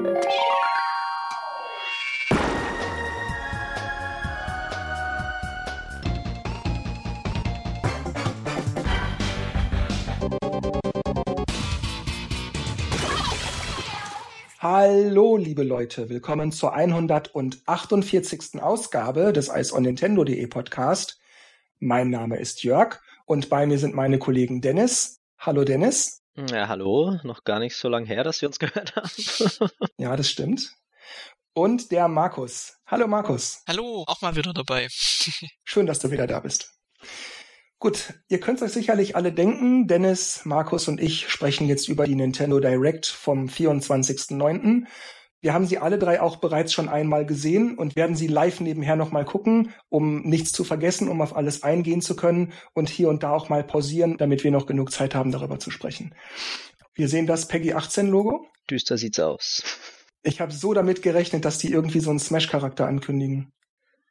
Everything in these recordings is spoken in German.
Hallo, liebe Leute, willkommen zur 148. Ausgabe des Eis on Nintendo.de Podcast. Mein Name ist Jörg und bei mir sind meine Kollegen Dennis. Hallo Dennis. Ja, hallo. Noch gar nicht so lange her, dass wir uns gehört haben. ja, das stimmt. Und der Markus. Hallo Markus. Hallo, auch mal wieder dabei. Schön, dass du wieder da bist. Gut, ihr könnt euch sicherlich alle denken, Dennis, Markus und ich sprechen jetzt über die Nintendo Direct vom 24.09. Wir haben sie alle drei auch bereits schon einmal gesehen und werden sie live nebenher nochmal gucken, um nichts zu vergessen, um auf alles eingehen zu können und hier und da auch mal pausieren, damit wir noch genug Zeit haben, darüber zu sprechen. Wir sehen das Peggy 18 Logo. Düster sieht's aus. Ich habe so damit gerechnet, dass die irgendwie so einen Smash-Charakter ankündigen.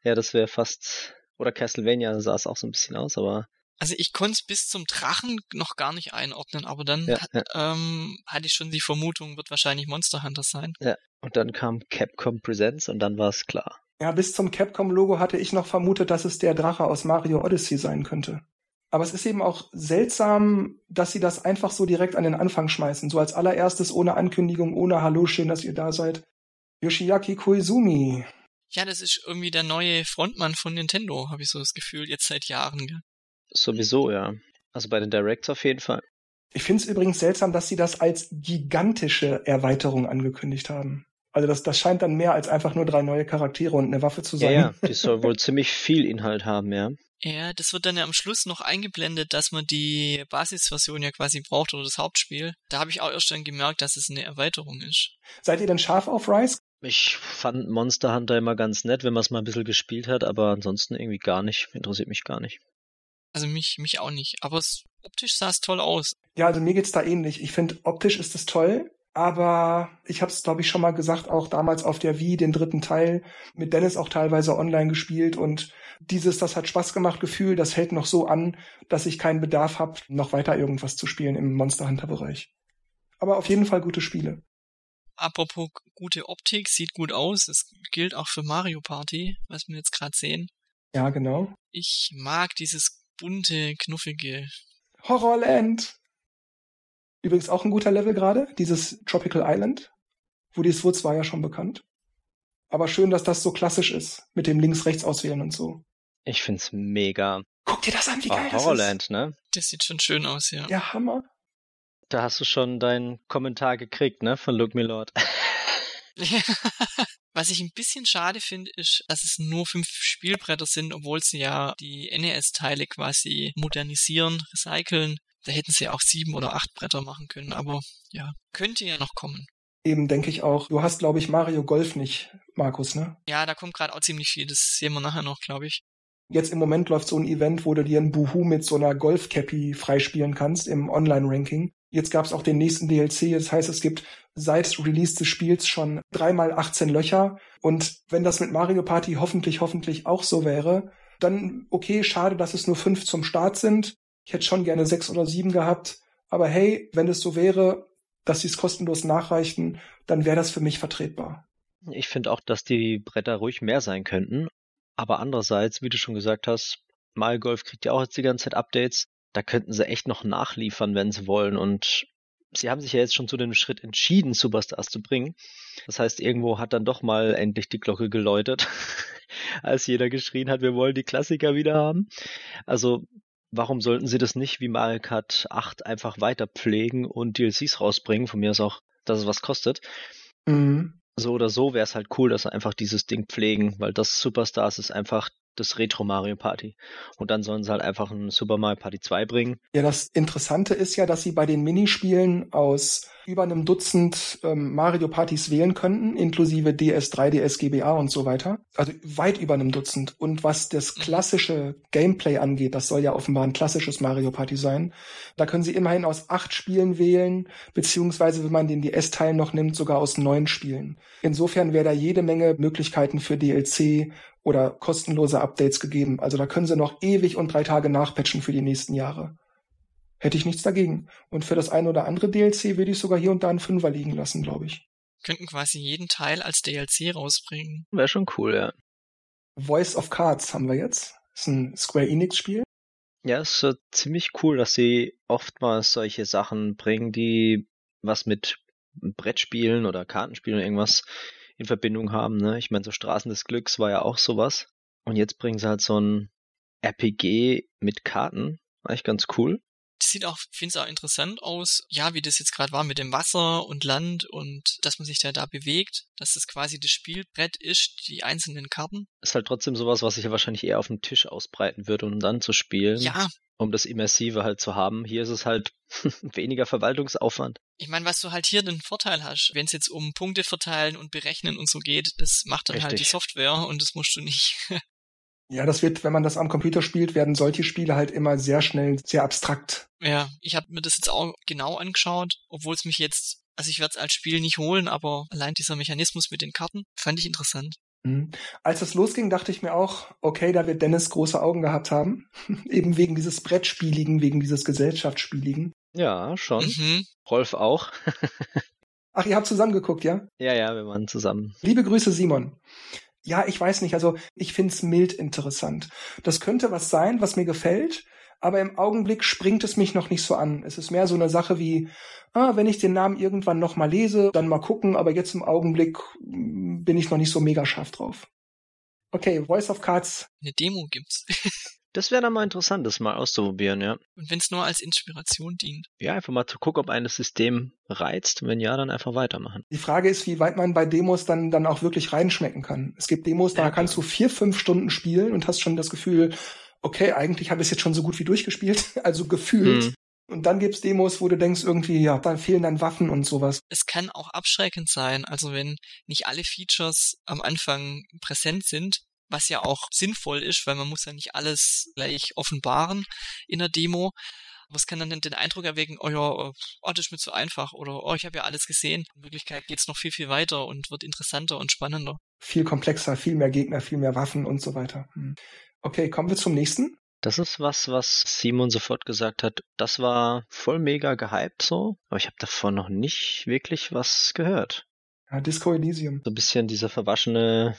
Ja, das wäre fast. Oder Castlevania sah es auch so ein bisschen aus, aber also ich konnte es bis zum Drachen noch gar nicht einordnen, aber dann ja, ja. Ähm, hatte ich schon die Vermutung, wird wahrscheinlich Monster Hunter sein. Ja, und dann kam Capcom Presents und dann war es klar. Ja, bis zum Capcom-Logo hatte ich noch vermutet, dass es der Drache aus Mario Odyssey sein könnte. Aber es ist eben auch seltsam, dass sie das einfach so direkt an den Anfang schmeißen. So als allererstes, ohne Ankündigung, ohne Hallo, schön, dass ihr da seid. Yoshiaki Koizumi. Ja, das ist irgendwie der neue Frontmann von Nintendo, habe ich so das Gefühl, jetzt seit Jahren. Gell? Sowieso, ja. Also bei den Directs auf jeden Fall. Ich finde es übrigens seltsam, dass sie das als gigantische Erweiterung angekündigt haben. Also das, das scheint dann mehr als einfach nur drei neue Charaktere und eine Waffe zu sein. Ja, ja. die soll wohl ziemlich viel Inhalt haben, ja. Ja, das wird dann ja am Schluss noch eingeblendet, dass man die Basisversion ja quasi braucht oder das Hauptspiel. Da habe ich auch erst dann gemerkt, dass es eine Erweiterung ist. Seid ihr denn scharf auf Rise? Ich fand Monster Hunter immer ganz nett, wenn man es mal ein bisschen gespielt hat, aber ansonsten irgendwie gar nicht. Interessiert mich gar nicht. Also mich, mich auch nicht. Aber es, optisch sah es toll aus. Ja, also mir geht's da ähnlich. Ich finde, optisch ist es toll. Aber ich habe es, glaube ich, schon mal gesagt, auch damals auf der Wii, den dritten Teil, mit Dennis auch teilweise online gespielt. Und dieses, das hat Spaß gemacht, Gefühl, das hält noch so an, dass ich keinen Bedarf habe, noch weiter irgendwas zu spielen im Monster Hunter-Bereich. Aber auf jeden Fall gute Spiele. Apropos gute Optik, sieht gut aus. Es gilt auch für Mario Party, was wir jetzt gerade sehen. Ja, genau. Ich mag dieses bunte, knuffige. Horrorland! Übrigens auch ein guter Level gerade, dieses Tropical Island. Woodys Woods war ja schon bekannt. Aber schön, dass das so klassisch ist, mit dem links-rechts auswählen und so. Ich find's mega. Guck dir das an, wie oh, geil Horrorland, das ist. ne? Das sieht schon schön aus, ja. Ja, Hammer. Da hast du schon deinen Kommentar gekriegt, ne, von Look Me Lord. Was ich ein bisschen schade finde, ist, dass es nur fünf Spielbretter sind, obwohl sie ja die NES-Teile quasi modernisieren, recyceln. Da hätten sie auch sieben oder acht Bretter machen können, aber ja, könnte ja noch kommen. Eben denke ich auch. Du hast, glaube ich, Mario Golf nicht, Markus, ne? Ja, da kommt gerade auch ziemlich viel. Das sehen wir nachher noch, glaube ich. Jetzt im Moment läuft so ein Event, wo du dir ein Buhu mit so einer Golf-Cappy freispielen kannst im Online-Ranking. Jetzt gab es auch den nächsten DLC. Das heißt, es gibt seit Release des Spiels schon dreimal 18 Löcher. Und wenn das mit Mario Party hoffentlich, hoffentlich auch so wäre, dann okay, schade, dass es nur fünf zum Start sind. Ich hätte schon gerne sechs oder sieben gehabt. Aber hey, wenn es so wäre, dass sie es kostenlos nachreichten, dann wäre das für mich vertretbar. Ich finde auch, dass die Bretter ruhig mehr sein könnten. Aber andererseits, wie du schon gesagt hast, Mario Golf kriegt ja auch jetzt die ganze Zeit Updates da könnten sie echt noch nachliefern, wenn sie wollen. Und sie haben sich ja jetzt schon zu dem Schritt entschieden, Superstars zu bringen. Das heißt, irgendwo hat dann doch mal endlich die Glocke geläutet, als jeder geschrien hat, wir wollen die Klassiker wieder haben. Also, warum sollten sie das nicht wie Mario Kart 8 einfach weiter pflegen und DLCs rausbringen? Von mir ist auch, dass es was kostet. Mhm. So oder so wäre es halt cool, dass sie einfach dieses Ding pflegen, weil das Superstars ist einfach das Retro Mario Party. Und dann sollen sie halt einfach ein Super Mario Party 2 bringen. Ja, das Interessante ist ja, dass sie bei den Minispielen aus über einem Dutzend ähm, Mario Partys wählen könnten, inklusive DS, 3DS, GBA und so weiter. Also weit über einem Dutzend. Und was das mhm. klassische Gameplay angeht, das soll ja offenbar ein klassisches Mario Party sein, da können sie immerhin aus acht Spielen wählen, beziehungsweise wenn man den DS-Teil noch nimmt, sogar aus neun Spielen. Insofern wäre da jede Menge Möglichkeiten für DLC oder kostenlose Updates gegeben. Also da können sie noch ewig und drei Tage nachpatchen für die nächsten Jahre. Hätte ich nichts dagegen. Und für das ein oder andere DLC würde ich sogar hier und da einen Fünfer liegen lassen, glaube ich. Könnten quasi jeden Teil als DLC rausbringen. Wäre schon cool, ja. Voice of Cards haben wir jetzt. Das ist ein Square Enix-Spiel. Ja, es ist so ziemlich cool, dass sie oftmals solche Sachen bringen, die was mit Brettspielen oder Kartenspielen oder irgendwas in Verbindung haben. Ne? Ich meine, so Straßen des Glücks war ja auch sowas. Und jetzt bringen sie halt so ein RPG mit Karten. Eigentlich ganz cool. Das sieht auch, finde es auch interessant aus, ja, wie das jetzt gerade war mit dem Wasser und Land und dass man sich da da bewegt, dass das quasi das Spielbrett ist, die einzelnen Karten. Ist halt trotzdem sowas, was sich ja wahrscheinlich eher auf dem Tisch ausbreiten würde, um dann zu spielen. Ja. Um das Immersive halt zu haben. Hier ist es halt weniger Verwaltungsaufwand. Ich meine, was du halt hier den Vorteil hast, wenn es jetzt um Punkte verteilen und berechnen und so geht, das macht dann Richtig. halt die Software und das musst du nicht. Ja, das wird, wenn man das am Computer spielt, werden solche Spiele halt immer sehr schnell sehr abstrakt. Ja, ich habe mir das jetzt auch genau angeschaut, obwohl es mich jetzt, also ich werde es als Spiel nicht holen, aber allein dieser Mechanismus mit den Karten fand ich interessant. Mhm. Als es losging, dachte ich mir auch, okay, da wird Dennis große Augen gehabt haben. Eben wegen dieses Brettspieligen, wegen dieses Gesellschaftsspieligen. Ja, schon. Mhm. Rolf auch. Ach, ihr habt zusammen geguckt, ja? ja, ja, wir waren zusammen. Liebe Grüße, Simon. Ja, ich weiß nicht, also ich find's mild interessant. Das könnte was sein, was mir gefällt, aber im Augenblick springt es mich noch nicht so an. Es ist mehr so eine Sache wie, ah, wenn ich den Namen irgendwann noch mal lese, dann mal gucken, aber jetzt im Augenblick mm, bin ich noch nicht so mega scharf drauf. Okay, Voice of Cards. Eine Demo gibt's. Das wäre dann mal interessant, das mal auszuprobieren, ja. Und wenn es nur als Inspiration dient. Ja, einfach mal zu gucken, ob ein System reizt. Wenn ja, dann einfach weitermachen. Die Frage ist, wie weit man bei Demos dann, dann auch wirklich reinschmecken kann. Es gibt Demos, da Ja, kannst du vier, fünf Stunden spielen und hast schon das Gefühl, okay, eigentlich habe ich es jetzt schon so gut wie durchgespielt, also gefühlt. Hm. Und dann gibt's Demos, wo du denkst, irgendwie, ja, da fehlen dann Waffen und sowas. Es kann auch abschreckend sein, also wenn nicht alle Features am Anfang präsent sind, was ja auch sinnvoll ist, weil man muss ja nicht alles gleich offenbaren in der Demo. Aber es kann dann den Eindruck erwecken, oh ja, oh, das ist mir zu einfach oder oh, ich habe ja alles gesehen. In Wirklichkeit geht's noch viel, viel weiter und wird interessanter und spannender. Viel komplexer, viel mehr Gegner, viel mehr Waffen und so weiter. Hm. Okay, kommen wir zum nächsten. Das ist was, was Simon sofort gesagt hat. Das war voll mega gehypt so, aber ich habe davon noch nicht wirklich was gehört. Ja, Disco Elysium. So ein bisschen dieser verwaschene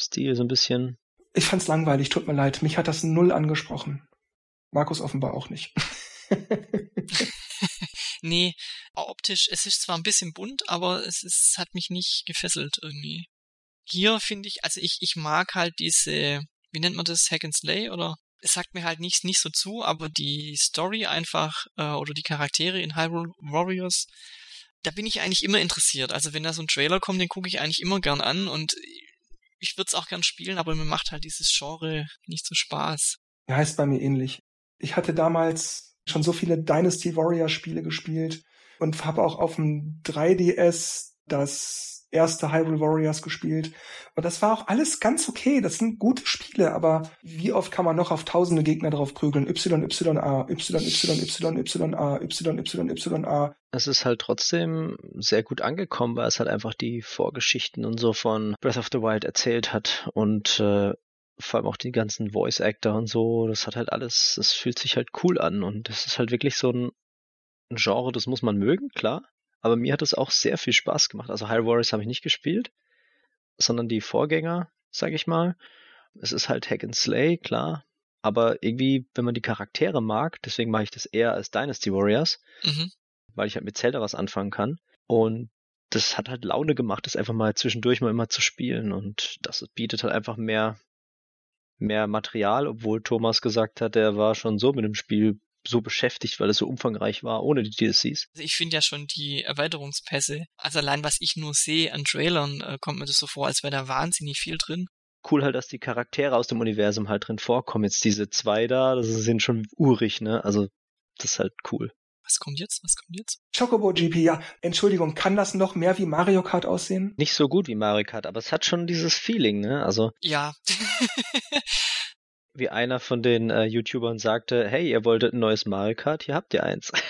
Dystopie-Stil, so ein bisschen. Ich fand's langweilig, tut mir leid. Mich hat das null angesprochen. Markus offenbar auch nicht. nee, optisch, es ist zwar ein bisschen bunt, aber es, ist, es hat mich nicht gefesselt irgendwie. Hier finde ich, also ich, ich mag halt diese, wie nennt man das, Hack and Slay oder? Es sagt mir halt nicht, nicht so zu, aber die Story einfach äh, oder die Charaktere in Hyrule Warriors, da bin ich eigentlich immer interessiert. Also wenn da so ein Trailer kommt, den gucke ich eigentlich immer gern an und ich würde es auch gern spielen, aber mir macht halt dieses Genre nicht so Spaß. Ja, heißt bei mir ähnlich. Ich hatte damals schon so viele Dynasty Warrior Spiele gespielt und habe auch auf dem 3DS das erste Hyrule Warriors gespielt. Und das war auch alles ganz okay. Das sind gute Spiele, aber wie oft kann man noch auf tausende Gegner drauf prügeln? Y, Y, A, Y, Y, Y, Y, A, Y, Y, Y, A. Es ist halt trotzdem sehr gut angekommen, weil es halt einfach die Vorgeschichten und so von Breath of the Wild erzählt hat und äh, vor allem auch die ganzen Voice Actor und so, das hat halt alles, das fühlt sich halt cool an und das ist halt wirklich so ein Genre, das muss man mögen, klar. Aber mir hat es auch sehr viel Spaß gemacht. Also Hyrule Warriors habe ich nicht gespielt, sondern die Vorgänger, sag ich mal. Es ist halt Hack and Slay, klar. Aber irgendwie, wenn man die Charaktere mag, deswegen mache ich das eher als Dynasty Warriors, Mhm. weil ich halt mit Zelda was anfangen kann. Und das hat halt Laune gemacht, das einfach mal zwischendurch mal immer zu spielen. Und das bietet halt einfach mehr, mehr Material, obwohl Thomas gesagt hat, er war schon so mit dem Spiel so beschäftigt, weil es so umfangreich war, ohne die DLCs. Also ich finde ja schon die Erweiterungspässe, also allein was ich nur sehe an Trailern, äh, kommt mir das so vor, als wäre da wahnsinnig viel drin. Cool halt, dass die Charaktere aus dem Universum halt drin vorkommen. Jetzt diese zwei da, das sind schon urig, ne? Also, das ist halt cool. Was kommt jetzt? Was kommt jetzt? Chocobo GP, ja. Entschuldigung, kann das noch mehr wie Mario Kart aussehen? Nicht so gut wie Mario Kart, aber es hat schon dieses Feeling, ne? Also, Ja. wie einer von den äh, YouTubern sagte, hey, ihr wolltet ein neues Mario Kart, hier habt ihr eins.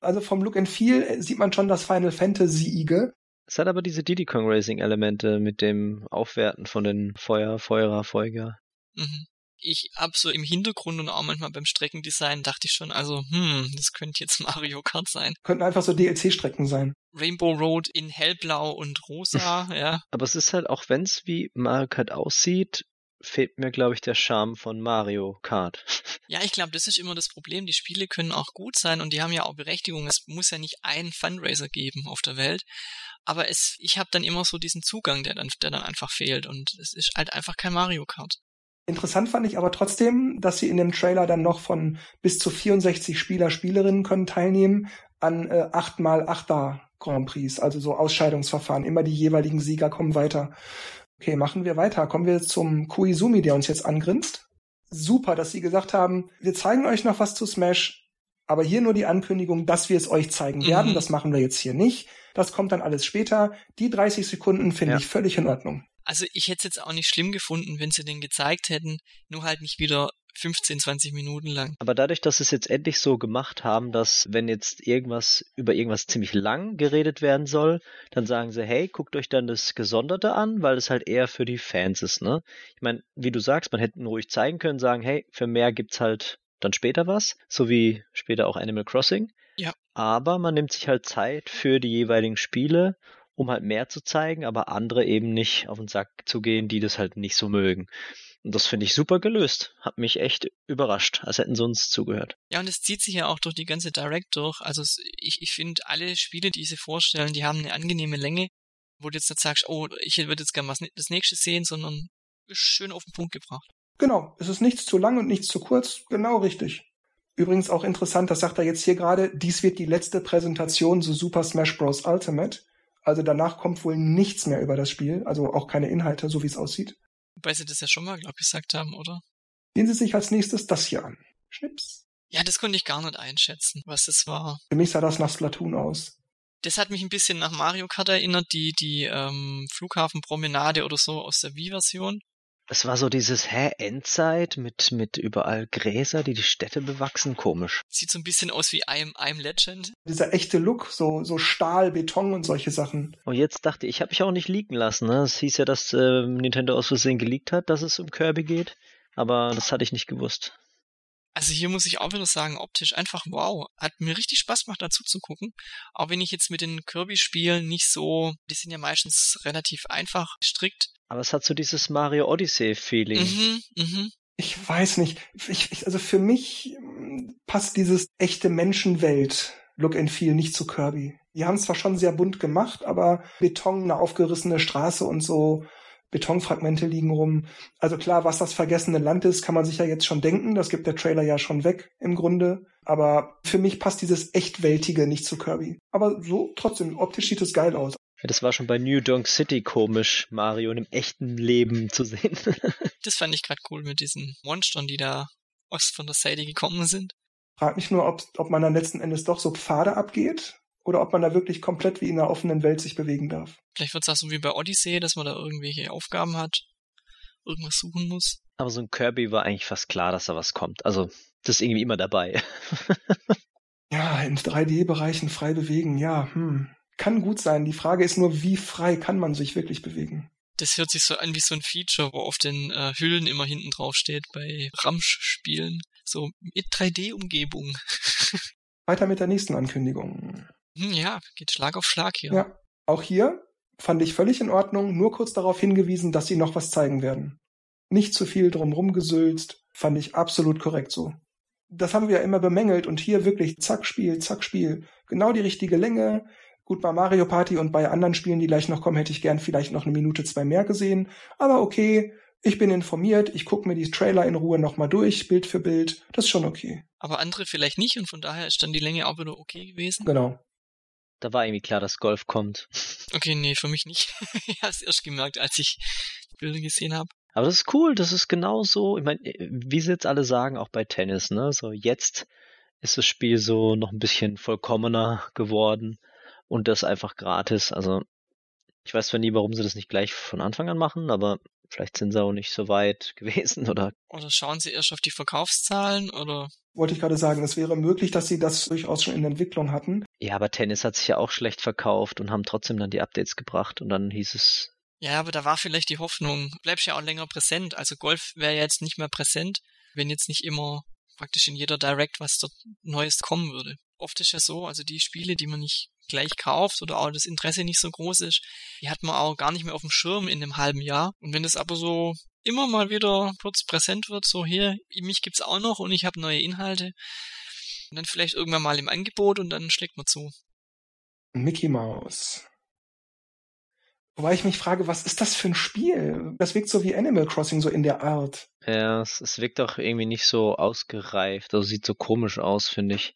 Also vom Look and Feel äh, sieht man schon das Final Fantasy-ige. Es hat aber diese Diddy Kong Racing Elemente mit dem Aufwerten von den Feuer, Feuerer, Feuer. Mhm. Ich hab so im Hintergrund und auch manchmal beim Streckendesign dachte ich schon, also, hm, das könnte jetzt Mario Kart sein. Könnten einfach so DLC-Strecken sein. Rainbow Road in hellblau und rosa, ja. Aber es ist halt, auch wenn es wie Mario Kart aussieht, fehlt mir, glaube ich, der Charme von Mario Kart. Ja, ich glaube, das ist immer das Problem. Die Spiele können auch gut sein und die haben ja auch Berechtigung. Es muss ja nicht einen Fundraiser geben auf der Welt. Aber es, ich habe dann immer so diesen Zugang, der dann, der dann einfach fehlt. Und es ist halt einfach kein Mario Kart. Interessant fand ich aber trotzdem, dass sie in dem Trailer dann noch von bis zu 64 Spieler, Spielerinnen können teilnehmen an äh, 8x8er Grand Prix, also so Ausscheidungsverfahren. Immer die jeweiligen Sieger kommen weiter. Okay, machen wir weiter. Kommen wir zum Koizumi, der uns jetzt angrinst. Super, dass Sie gesagt haben, wir zeigen euch noch was zu Smash, aber hier nur die Ankündigung, dass wir es euch zeigen werden. Mhm. Das machen wir jetzt hier nicht. Das kommt dann alles später. Die 30 Sekunden finde ja. ich völlig in Ordnung. Also ich hätte es jetzt auch nicht schlimm gefunden, wenn sie den gezeigt hätten, nur halt nicht wieder 15, 20 Minuten lang. Aber dadurch, dass sie es jetzt endlich so gemacht haben, dass wenn jetzt irgendwas über irgendwas ziemlich lang geredet werden soll, dann sagen sie, hey, guckt euch dann das Gesonderte an, weil es halt eher für die Fans ist, ne? Ich meine, wie du sagst, man hätte ruhig zeigen können, sagen, hey, für mehr gibt's halt dann später was, so wie später auch Animal Crossing. Ja. Aber man nimmt sich halt Zeit für die jeweiligen Spiele um halt mehr zu zeigen, aber andere eben nicht auf den Sack zu gehen, die das halt nicht so mögen. Und das finde ich super gelöst. Hat mich echt überrascht, als hätten sie uns zugehört. Ja, und es zieht sich ja auch durch die ganze Direct durch. Also ich, ich finde, alle Spiele, die sie vorstellen, die haben eine angenehme Länge, wo du jetzt nicht sagst, oh, ich würde jetzt gerne was das nächste sehen, sondern schön auf den Punkt gebracht. Genau, es ist nichts zu lang und nichts zu kurz, genau richtig. Übrigens auch interessant, das sagt er jetzt hier gerade, dies wird die letzte Präsentation zu Super Smash Bros. Ultimate. Also danach kommt wohl nichts mehr über das Spiel, also auch keine Inhalte, so wie es aussieht. Wobei sie das ja schon mal, glaube ich, gesagt haben, oder? Sehen Sie sich als nächstes das hier an. Schnips. Ja, das konnte ich gar nicht einschätzen, was das war. Für mich sah das nach Splatoon aus. Das hat mich ein bisschen nach Mario Kart erinnert, die, die ähm, Flughafenpromenade oder so aus der Wii-Version. Es war so dieses, hä, Endzeit mit, mit überall Gräser, die die Städte bewachsen, komisch. Sieht so ein bisschen aus wie I'm, I'm Legend. Dieser echte Look, so, so Stahl, Beton und solche Sachen. Und jetzt dachte ich, habe ich auch nicht liegen lassen. Ne? Es hieß ja, dass äh, Nintendo aus Versehen geleakt hat, dass es um Kirby geht. Aber das hatte ich nicht gewusst. Also hier muss ich auch wieder sagen, optisch einfach wow. Hat mir richtig Spaß gemacht, dazu zu gucken. Auch wenn ich jetzt mit den Kirby-Spielen nicht so, die sind ja meistens relativ einfach strikt. Aber es hat so dieses Mario Odyssey-Feeling. Mhm, mhm. Ich weiß nicht. Ich, ich, also für mich mm, passt dieses echte Menschenwelt Look and Feel nicht zu Kirby. Die haben es zwar schon sehr bunt gemacht, aber Beton, eine aufgerissene Straße und so Betonfragmente liegen rum. Also klar, was das vergessene Land ist, kann man sich ja jetzt schon denken. Das gibt der Trailer ja schon weg im Grunde. Aber für mich passt dieses Echtweltige nicht zu Kirby. Aber so trotzdem, optisch sieht es geil aus. Das war schon bei New Donk City komisch, Mario in einem echten Leben zu sehen. das fand ich gerade cool mit diesen Monstern, die da aus von der Seite gekommen sind. Frag mich nur, ob, ob man dann letzten Endes doch so Pfade abgeht oder ob man da wirklich komplett wie in einer offenen Welt sich bewegen darf. Vielleicht wird es auch so wie bei Odyssey, dass man da irgendwelche Aufgaben hat, irgendwas suchen muss. Aber so ein Kirby war eigentlich fast klar, dass da was kommt. Also, das ist irgendwie immer dabei. ja, in 3D-Bereichen frei bewegen, ja, hm. Kann gut sein. Die Frage ist nur, wie frei kann man sich wirklich bewegen? Das hört sich so an wie so ein Feature, wo auf den äh, Hüllen immer hinten drauf steht bei Ramsch-Spielen. So mit 3D-Umgebung. Weiter mit der nächsten Ankündigung. Hm, ja, geht Schlag auf Schlag hier. Ja, auch hier fand ich völlig in Ordnung, nur kurz darauf hingewiesen, dass sie noch was zeigen werden. Nicht zu viel drumrum gesülzt, fand ich absolut korrekt so. Das haben wir ja immer bemängelt und hier wirklich zack Spiel, zack Spiel. Genau die richtige Länge. Gut, bei Mario Party und bei anderen Spielen, die gleich noch kommen, hätte ich gern vielleicht noch eine Minute, zwei mehr gesehen. Aber okay, ich bin informiert, ich gucke mir die Trailer in Ruhe nochmal durch, Bild für Bild. Das ist schon okay. Aber andere vielleicht nicht und von daher ist dann die Länge auch wieder okay gewesen. Genau. Da war irgendwie klar, dass Golf kommt. Okay, nee, für mich nicht. ich habe es erst gemerkt, als ich die Bilder gesehen habe. Aber das ist cool, das ist genauso, ich meine, wie sie jetzt alle sagen, auch bei Tennis, ne? So jetzt ist das Spiel so noch ein bisschen vollkommener geworden und das einfach gratis. Also ich weiß zwar nie, warum sie das nicht gleich von Anfang an machen, aber vielleicht sind sie auch nicht so weit gewesen oder. Oder schauen sie erst auf die Verkaufszahlen oder wollte ich gerade sagen, es wäre möglich, dass sie das durchaus schon in Entwicklung hatten. Ja, aber Tennis hat sich ja auch schlecht verkauft und haben trotzdem dann die Updates gebracht und dann hieß es. Ja, aber da war vielleicht die Hoffnung, bleibst ja auch länger präsent. Also Golf wäre ja jetzt nicht mehr präsent, wenn jetzt nicht immer praktisch in jeder Direct was dort Neues kommen würde. Oft ist ja so, also die Spiele, die man nicht gleich kauft oder auch das Interesse nicht so groß ist, die hat man auch gar nicht mehr auf dem Schirm in einem halben Jahr. Und wenn das aber so immer mal wieder kurz präsent wird, so hier, mich gibt's auch noch und ich habe neue Inhalte, und dann vielleicht irgendwann mal im Angebot und dann schlägt man zu. Mickey Mouse. Wobei ich mich frage, was ist das für ein Spiel? Das wirkt so wie Animal Crossing, so in der Art. Ja, es, es wirkt auch irgendwie nicht so ausgereift. Also sieht so komisch aus, finde ich.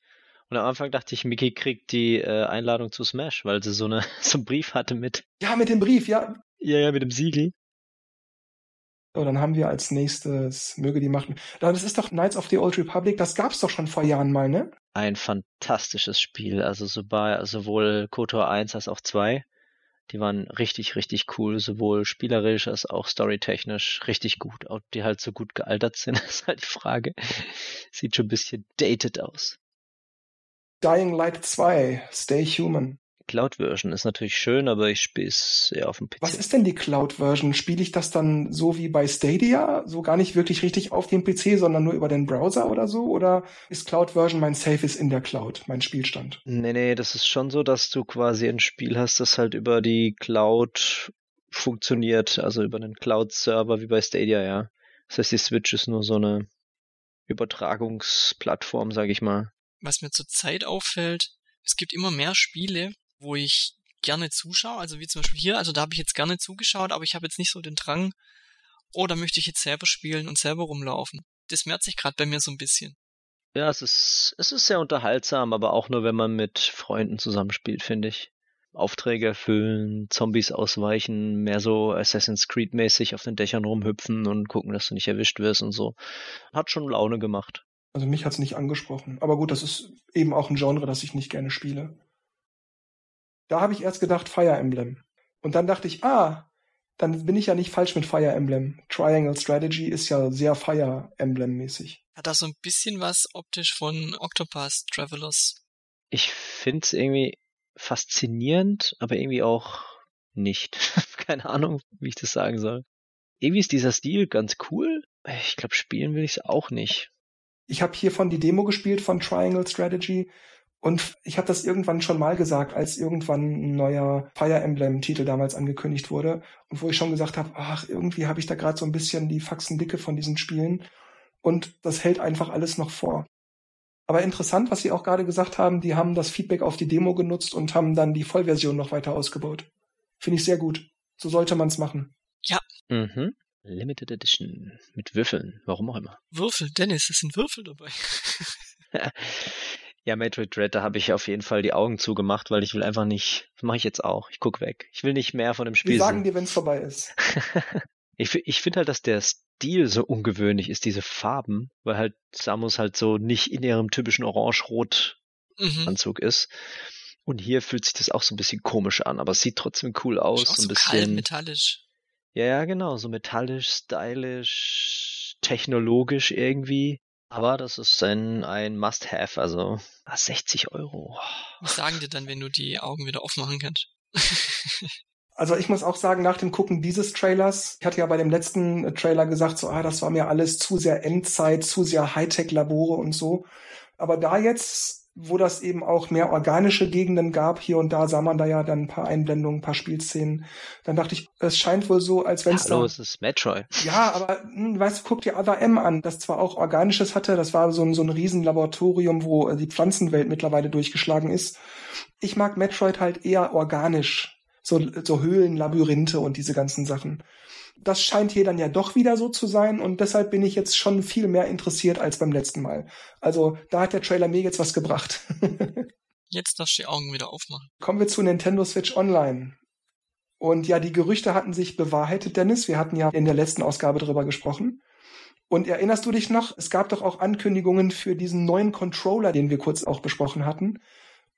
Und am Anfang dachte ich, Mickey kriegt die äh, Einladung zu Smash, weil sie so, eine, so einen Brief hatte mit. Ja, mit dem Brief, ja. Ja, ja, mit dem Siegel. So, dann haben wir als nächstes, möge die machen. Das ist doch Knights of the Old Republic, das gab's doch schon vor Jahren mal, ne? Ein fantastisches Spiel, also sowohl KOTOR 1 als auch 2. Die waren richtig, richtig cool, sowohl spielerisch als auch storytechnisch richtig gut. Ob die halt so gut gealtert sind, ist halt die Frage. Sieht schon ein bisschen dated aus. Dying Light 2, Stay Human. Cloud-Version ist natürlich schön, aber ich spiele es eher auf dem PC. Was ist denn die Cloud-Version? Spiele ich das dann so wie bei Stadia, so gar nicht wirklich richtig auf dem PC, sondern nur über den Browser oder so? Oder ist Cloud-Version mein Safe ist in der Cloud, mein Spielstand? Nee, nee, das ist schon so, dass du quasi ein Spiel hast, das halt über die Cloud funktioniert, also über einen Cloud-Server wie bei Stadia, ja. Das heißt, die Switch ist nur so eine Übertragungsplattform, sag ich mal was mir zurzeit auffällt, es gibt immer mehr Spiele, wo ich gerne zuschaue, also wie zum Beispiel hier, also da habe ich jetzt gerne zugeschaut, aber ich habe jetzt nicht so den Drang, oh, da möchte ich jetzt selber spielen und selber rumlaufen. Das merkt sich gerade bei mir so ein bisschen. Ja, es ist, es ist sehr unterhaltsam, aber auch nur, wenn man mit Freunden zusammenspielt, finde ich. Aufträge erfüllen, Zombies ausweichen, mehr so Assassin's Creed mäßig auf den Dächern rumhüpfen und gucken, dass du nicht erwischt wirst und so. Hat schon Laune gemacht. Also mich hat's nicht angesprochen. Aber gut, das ist eben auch ein Genre, das ich nicht gerne spiele. Da habe ich erst gedacht Fire Emblem. Und dann dachte ich, ah, dann bin ich ja nicht falsch mit Fire Emblem. Triangle Strategy ist ja sehr Fire Emblem mäßig. Hat da so ein bisschen was optisch von Octopath Travelers. Ich find's irgendwie faszinierend, aber irgendwie auch nicht. Keine Ahnung, wie ich das sagen soll. Irgendwie ist dieser Stil ganz cool. Ich glaube, spielen will ich's auch nicht. Ich habe hiervon die Demo gespielt von Triangle Strategy und ich habe das irgendwann schon mal gesagt, als irgendwann ein neuer Fire Emblem-Titel damals angekündigt wurde und wo ich schon gesagt habe, ach, irgendwie habe ich da gerade so ein bisschen die Faxendicke von diesen Spielen und das hält einfach alles noch vor. Aber interessant, was Sie auch gerade gesagt haben, die haben das Feedback auf die Demo genutzt und haben dann die Vollversion noch weiter ausgebaut. Finde ich sehr gut. So sollte man es machen. Ja. Mhm. Limited Edition mit Würfeln, warum auch immer. Würfel, Dennis, es sind Würfel dabei. ja, Metroid Dread, da habe ich auf jeden Fall die Augen zugemacht, weil ich will einfach nicht, das mache ich jetzt auch, ich guck weg. Ich will nicht mehr von dem Spiel Wir sagen dir, wenn es vorbei ist. ich ich finde halt, dass der Stil so ungewöhnlich ist, diese Farben, weil halt Samus halt so nicht in ihrem typischen Orange-Rot-Anzug mhm. ist. Und hier fühlt sich das auch so ein bisschen komisch an, aber es sieht trotzdem cool aus. Ist auch so ein bisschen kalt, metallisch. Ja, ja, genau, so metallisch, stylisch, technologisch irgendwie. Aber das ist ein, ein Must-Have, also 60 ah, Euro. Was sagen dir dann, wenn du die Augen wieder aufmachen kannst? Also ich muss auch sagen, nach dem Gucken dieses Trailers, ich hatte ja bei dem letzten Trailer gesagt, so, ah, das war mir alles zu sehr Endzeit, zu sehr Hightech-Labore und so. Aber da jetzt wo das eben auch mehr organische Gegenden gab. Hier und da sah man da ja dann ein paar Einblendungen, ein paar Spielszenen. Dann dachte ich, es scheint wohl so, als wenn es Hallo, da... es ist Metroid. Ja, aber hm, weißt du, guck dir Other M an, das zwar auch organisches hatte, das war so ein, so ein Riesenlaboratorium, wo äh, die Pflanzenwelt mittlerweile durchgeschlagen ist. Ich mag Metroid halt eher organisch. So, so Höhlenlabyrinthe und diese ganzen Sachen das scheint hier dann ja doch wieder so zu sein und deshalb bin ich jetzt schon viel mehr interessiert als beim letzten Mal. Also da hat der Trailer mir jetzt was gebracht. jetzt darfst du die Augen wieder aufmachen. Kommen wir zu Nintendo Switch Online. Und ja, die Gerüchte hatten sich bewahrheitet, Dennis. Wir hatten ja in der letzten Ausgabe darüber gesprochen. Und erinnerst du dich noch, es gab doch auch Ankündigungen für diesen neuen Controller, den wir kurz auch besprochen hatten.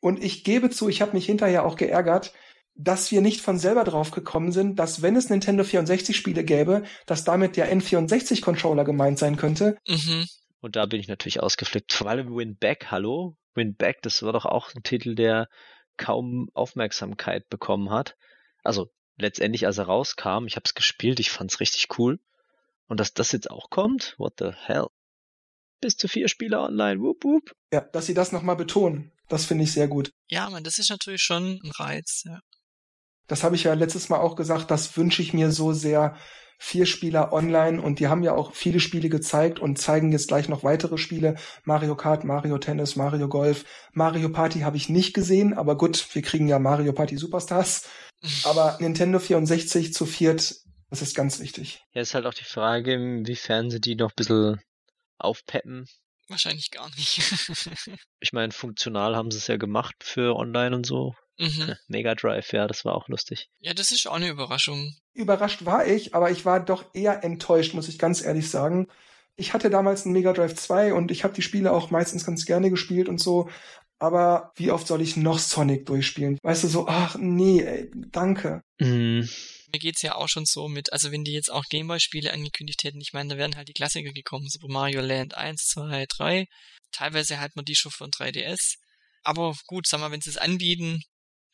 Und ich gebe zu, ich habe mich hinterher auch geärgert, dass wir nicht von selber drauf gekommen sind, dass wenn es Nintendo 64 Spiele gäbe, dass damit der N64 Controller gemeint sein könnte. Mhm. Und da bin ich natürlich ausgeflippt. Vor allem Win Back, hallo? Win Back, das war doch auch ein Titel, der kaum Aufmerksamkeit bekommen hat. Also letztendlich, als er rauskam, ich habe es gespielt, ich fand's richtig cool. Und dass das jetzt auch kommt, what the hell? Bis zu vier Spieler online, whoop whoop. Ja, dass sie das nochmal betonen. Das finde ich sehr gut. Ja, man, das ist natürlich schon ein Reiz, ja. Das habe ich ja letztes Mal auch gesagt, das wünsche ich mir so sehr. Vier Spieler online und die haben ja auch viele Spiele gezeigt und zeigen jetzt gleich noch weitere Spiele. Mario Kart, Mario Tennis, Mario Golf. Mario Party habe ich nicht gesehen, aber gut, wir kriegen ja Mario Party Superstars. Aber Nintendo 64 zu viert, das ist ganz wichtig. Ja, ist halt auch die Frage, inwiefern sie die noch ein bisschen aufpeppen. Wahrscheinlich gar nicht. ich meine, funktional haben sie es ja gemacht für online und so. Mhm. Mega Drive, ja, das war auch lustig. Ja, das ist auch eine Überraschung. Überrascht war ich, aber ich war doch eher enttäuscht, muss ich ganz ehrlich sagen. Ich hatte damals einen Mega Drive 2 und ich habe die Spiele auch meistens ganz gerne gespielt und so. Aber wie oft soll ich noch Sonic durchspielen? Weißt du, so, ach nee, ey, danke. Mhm. Mir geht's ja auch schon so mit, also wenn die jetzt auch Gameboy-Spiele angekündigt hätten, ich meine, da wären halt die Klassiker gekommen, Super Mario Land 1, 2, 3. Teilweise hat man die schon von 3DS. Aber gut, sag mal, wenn sie es anbieten,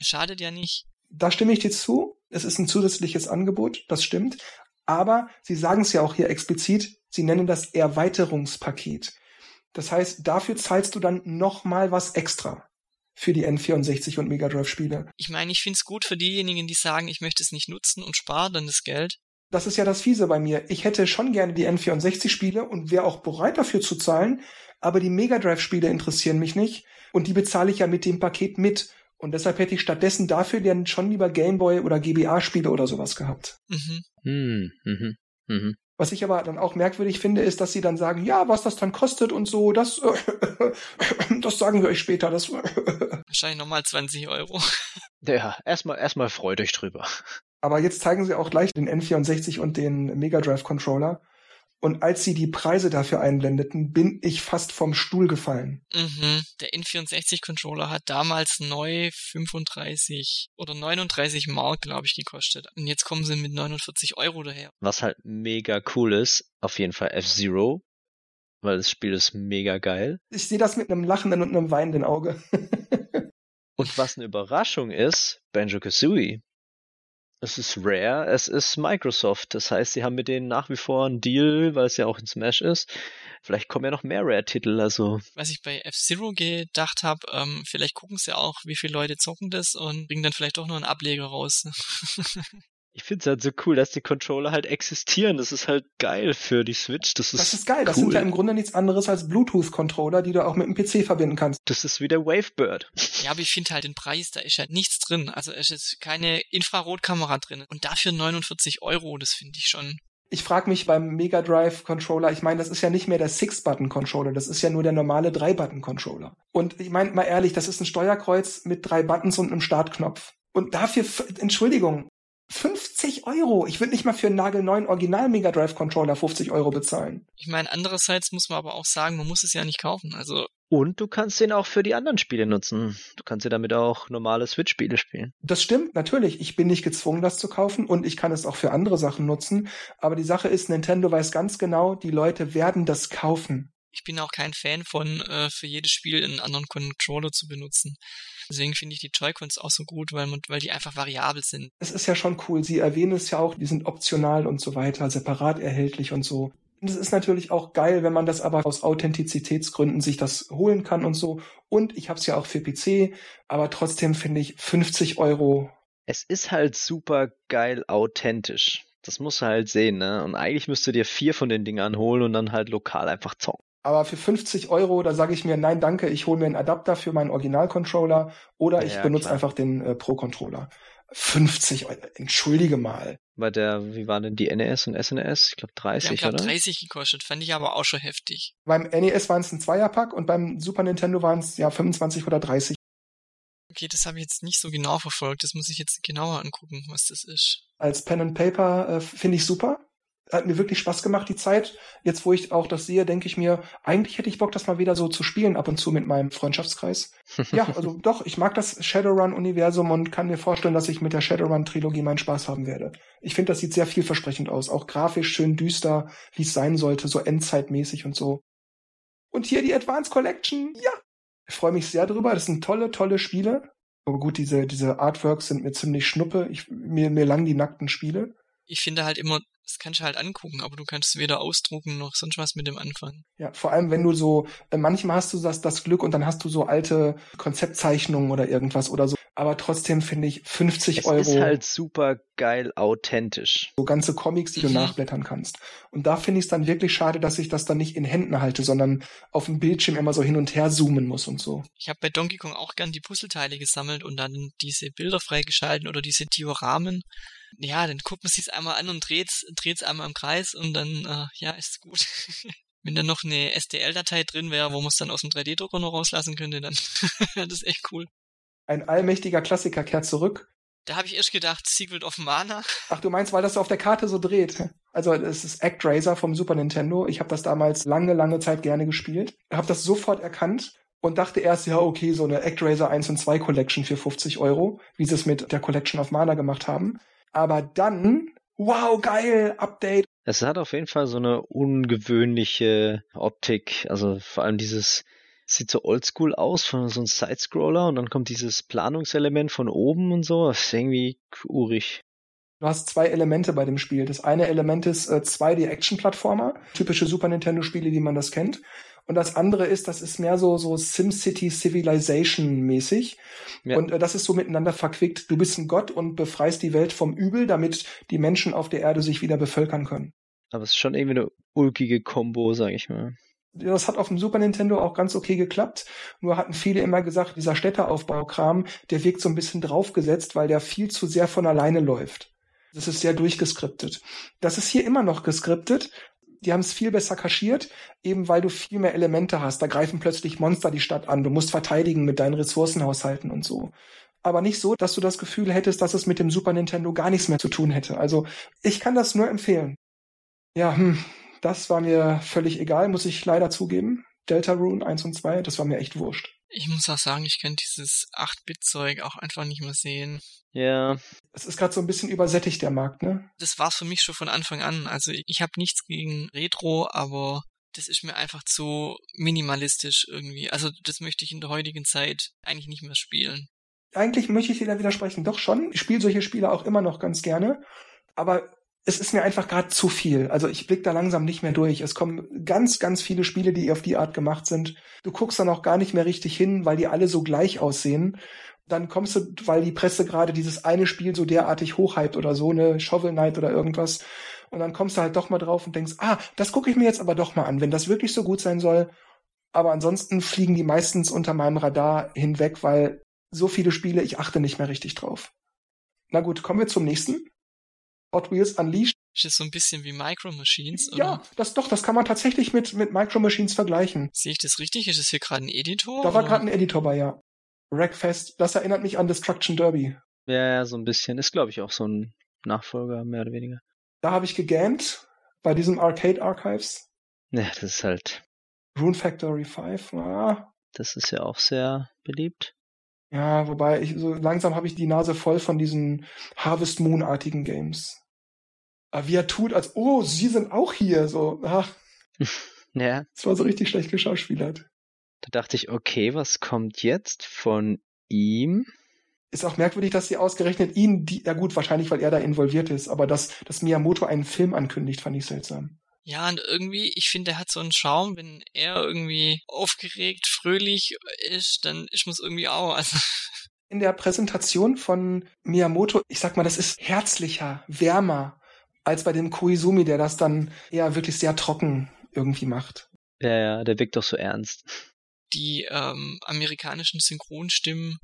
Schadet ja nicht. Da stimme ich dir zu. Es ist ein zusätzliches Angebot, das stimmt. Aber Sie sagen es ja auch hier explizit, Sie nennen das Erweiterungspaket. Das heißt, dafür zahlst du dann nochmal was extra für die N64 und Mega Drive Spiele. Ich meine, ich finde es gut für diejenigen, die sagen, ich möchte es nicht nutzen und spare dann das Geld. Das ist ja das Fiese bei mir. Ich hätte schon gerne die N64 Spiele und wäre auch bereit dafür zu zahlen, aber die Mega Drive Spiele interessieren mich nicht und die bezahle ich ja mit dem Paket mit. Und deshalb hätte ich stattdessen dafür dann schon lieber Gameboy oder GBA-Spiele oder sowas gehabt. Mhm. Mhm. Mhm. mhm. Was ich aber dann auch merkwürdig finde, ist, dass sie dann sagen, ja, was das dann kostet und so, das, das sagen wir euch später. Das Wahrscheinlich nochmal 20 Euro. Ja, erstmal, erstmal freut euch drüber. Aber jetzt zeigen sie auch gleich den N64 und den Mega Drive Controller. Und als sie die Preise dafür einblendeten, bin ich fast vom Stuhl gefallen. Mhm. Der N64-Controller hat damals neu 35 oder 39 Mark, glaube ich, gekostet. Und jetzt kommen sie mit 49 Euro daher. Was halt mega cool ist, auf jeden Fall F-Zero, weil das Spiel ist mega geil. Ich sehe das mit einem lachenden und einem weinenden Auge. und was eine Überraschung ist, Banjo-Kazooie es ist Rare, es ist Microsoft. Das heißt, sie haben mit denen nach wie vor einen Deal, weil es ja auch in Smash ist. Vielleicht kommen ja noch mehr Rare-Titel, also. Was ich bei F-Zero gedacht habe, ähm, vielleicht gucken sie auch, wie viele Leute zocken das und bringen dann vielleicht doch noch einen Ableger raus. Ich finde es halt so cool, dass die Controller halt existieren. Das ist halt geil für die Switch. Das ist, das ist geil. Das sind ja im Grunde nichts anderes als Bluetooth-Controller, die du auch mit dem PC verbinden kannst. Das ist wie der Wavebird. Ja, aber ich finde halt den Preis, da ist halt nichts drin. Also es ist keine Infrarotkamera drin. Und dafür 49 Euro, das finde ich schon. Ich frage mich beim Mega Drive Controller, ich meine, das ist ja nicht mehr der Six-Button-Controller, das ist ja nur der normale Drei-Button-Controller. Und ich meine mal ehrlich, das ist ein Steuerkreuz mit drei Buttons und einem Startknopf. Und dafür, Entschuldigung, 50 Euro. Ich würde nicht mal für einen nagelneuen Original Mega Drive Controller 50 Euro bezahlen. Ich meine, andererseits muss man aber auch sagen, man muss es ja nicht kaufen. Also und du kannst den auch für die anderen Spiele nutzen. Du kannst dir damit auch normale Switch-Spiele spielen. Das stimmt, natürlich. Ich bin nicht gezwungen, das zu kaufen und ich kann es auch für andere Sachen nutzen. Aber die Sache ist, Nintendo weiß ganz genau, die Leute werden das kaufen. Ich bin auch kein Fan von, äh, für jedes Spiel einen anderen Controller zu benutzen. Deswegen finde ich die Joy-Cons auch so gut, weil, man, weil die einfach variabel sind. Es ist ja schon cool. Sie erwähnen es ja auch, die sind optional und so weiter, separat erhältlich und so. Und es ist natürlich auch geil, wenn man das aber aus Authentizitätsgründen sich das holen kann und so. Und ich habe es ja auch für PC, aber trotzdem finde ich 50 Euro. Es ist halt super geil authentisch. Das musst du halt sehen, ne? Und eigentlich müsst du dir vier von den Dingern holen und dann halt lokal einfach zocken. Aber für 50 Euro, da sage ich mir, nein, danke, ich hole mir einen Adapter für meinen Original-Controller oder ich ja, benutze klar. einfach den äh, Pro-Controller. 50 Euro, entschuldige mal. Bei der, wie waren denn die NES und SNES? Ich glaube 30, ja, ich glaub, oder? 30 gekostet, fand ich aber auch schon heftig. Beim NES waren es ein Zweierpack und beim Super Nintendo waren es ja 25 oder 30. Okay, das habe ich jetzt nicht so genau verfolgt. Das muss ich jetzt genauer angucken, was das ist. Als Pen and Paper äh, finde ich super hat mir wirklich Spaß gemacht, die Zeit. Jetzt, wo ich auch das sehe, denke ich mir, eigentlich hätte ich Bock, das mal wieder so zu spielen, ab und zu mit meinem Freundschaftskreis. ja, also doch, ich mag das Shadowrun-Universum und kann mir vorstellen, dass ich mit der Shadowrun-Trilogie meinen Spaß haben werde. Ich finde, das sieht sehr vielversprechend aus. Auch grafisch schön düster, wie es sein sollte, so endzeitmäßig und so. Und hier die Advanced Collection, ja. Ich freue mich sehr drüber. Das sind tolle, tolle Spiele. Aber gut, diese, diese Artworks sind mir ziemlich schnuppe. Ich, mir, mir lang die nackten Spiele. Ich finde halt immer, das kannst du halt angucken, aber du kannst weder ausdrucken noch sonst was mit dem anfangen. Ja, vor allem wenn du so, äh, manchmal hast du das, das Glück und dann hast du so alte Konzeptzeichnungen oder irgendwas oder so. Aber trotzdem finde ich 50 es Euro. ist halt super geil authentisch. So ganze Comics, die du Mhm. nachblättern kannst. Und da finde ich es dann wirklich schade, dass ich das dann nicht in Händen halte, sondern auf dem Bildschirm immer so hin und her zoomen muss und so. Ich habe bei Donkey Kong auch gern die Puzzleteile gesammelt und dann diese Bilder freigeschalten oder diese Dioramen. Ja, dann guckt man sich's einmal an und dreht's, dreht's einmal im Kreis und dann, äh, ja, ist gut. Wenn da noch eine STL-Datei drin wäre, wo man es dann aus dem 3D-Drucker noch rauslassen könnte, dann wäre das echt cool. Ein allmächtiger Klassiker kehrt zurück. Da habe ich erst gedacht, Secret of Mana. Ach, du meinst, weil das so auf der Karte so dreht. Also es ist ActRaiser vom Super Nintendo. Ich habe das damals lange, lange Zeit gerne gespielt. Habe das sofort erkannt und dachte erst, ja, okay, so eine ActRaiser 1 und 2 Collection für 50 Euro, wie sie es mit der Collection of Mana gemacht haben. Aber dann, wow, geil, Update. Es hat auf jeden Fall so eine ungewöhnliche Optik. Also vor allem dieses sieht so oldschool aus, von so einem Sidescroller und dann kommt dieses Planungselement von oben und so. Das ist irgendwie urig. Du hast zwei Elemente bei dem Spiel. Das eine Element ist äh, 2D-Action-Plattformer, typische Super Nintendo-Spiele, die man das kennt. Und das andere ist, das ist mehr so, so SimCity Civilization-mäßig. Ja. Und äh, das ist so miteinander verquickt. Du bist ein Gott und befreist die Welt vom Übel, damit die Menschen auf der Erde sich wieder bevölkern können. Aber es ist schon irgendwie eine ulkige Kombo, sag ich mal. Das hat auf dem Super Nintendo auch ganz okay geklappt. Nur hatten viele immer gesagt, dieser Städteaufbaukram, der wirkt so ein bisschen draufgesetzt, weil der viel zu sehr von alleine läuft. Das ist sehr durchgeskriptet. Das ist hier immer noch geskriptet. Die haben es viel besser kaschiert, eben weil du viel mehr Elemente hast. Da greifen plötzlich Monster die Stadt an. Du musst verteidigen mit deinen Ressourcenhaushalten und so. Aber nicht so, dass du das Gefühl hättest, dass es mit dem Super Nintendo gar nichts mehr zu tun hätte. Also ich kann das nur empfehlen. Ja, hm, das war mir völlig egal, muss ich leider zugeben. Delta Rune 1 und 2, das war mir echt wurscht. Ich muss auch sagen, ich kann dieses 8-Bit-Zeug auch einfach nicht mehr sehen. Ja, Es ist gerade so ein bisschen übersättigt, der Markt, ne? Das war's für mich schon von Anfang an. Also ich habe nichts gegen Retro, aber das ist mir einfach zu minimalistisch irgendwie. Also das möchte ich in der heutigen Zeit eigentlich nicht mehr spielen. Eigentlich möchte ich dir da widersprechen. Doch schon, ich spiele solche Spiele auch immer noch ganz gerne. Aber es ist mir einfach gerade zu viel. Also ich blick da langsam nicht mehr durch. Es kommen ganz, ganz viele Spiele, die auf die Art gemacht sind. Du guckst dann auch gar nicht mehr richtig hin, weil die alle so gleich aussehen. Dann kommst du, weil die Presse gerade dieses eine Spiel so derartig hochhypt oder so, eine Shovel Knight oder irgendwas. Und dann kommst du halt doch mal drauf und denkst, ah, das gucke ich mir jetzt aber doch mal an, wenn das wirklich so gut sein soll. Aber ansonsten fliegen die meistens unter meinem Radar hinweg, weil so viele Spiele, ich achte nicht mehr richtig drauf. Na gut, kommen wir zum nächsten. Hot Wheels Unleashed. Ist das so ein bisschen wie Micro Machines? Ja, Oder das doch, das kann man tatsächlich mit, mit Micro Machines vergleichen. sehe ich das richtig? Ist das hier gerade ein Editor? Da war gerade ein Editor bei, ja. Wreckfest, das erinnert mich an Destruction Derby. ja, ja, so ein bisschen. Ist, glaube ich, auch so ein Nachfolger, mehr oder weniger. Da habe ich gegamed bei diesem Arcade Archives. Ja, das ist halt, Rune Factory 5. Ah, das ist ja auch sehr beliebt. ja, wobei ich so langsam habe ich die Nase voll von diesen Harvest Moon-artigen Games. Aber wie er tut, als oh, sie sind auch hier. So, ach, Ja, das war so richtig schlecht geschauspielert. da dachte ich, okay, was kommt jetzt von ihm? Ist auch merkwürdig, dass sie ausgerechnet ihn, die, ja gut, wahrscheinlich, weil er da involviert ist, aber dass, dass Miyamoto einen Film ankündigt, fand ich seltsam. Ja, und irgendwie, ich finde, er hat so einen Charme, wenn er irgendwie aufgeregt, fröhlich ist, dann ist man es irgendwie auch. Also, In der Präsentation von Miyamoto, ich sag mal, das ist herzlicher, wärmer, als bei dem Koizumi, der das dann eher wirklich sehr trocken irgendwie macht. Ja, ja, der wirkt doch so ernst. die ähm, amerikanischen Synchronstimmen,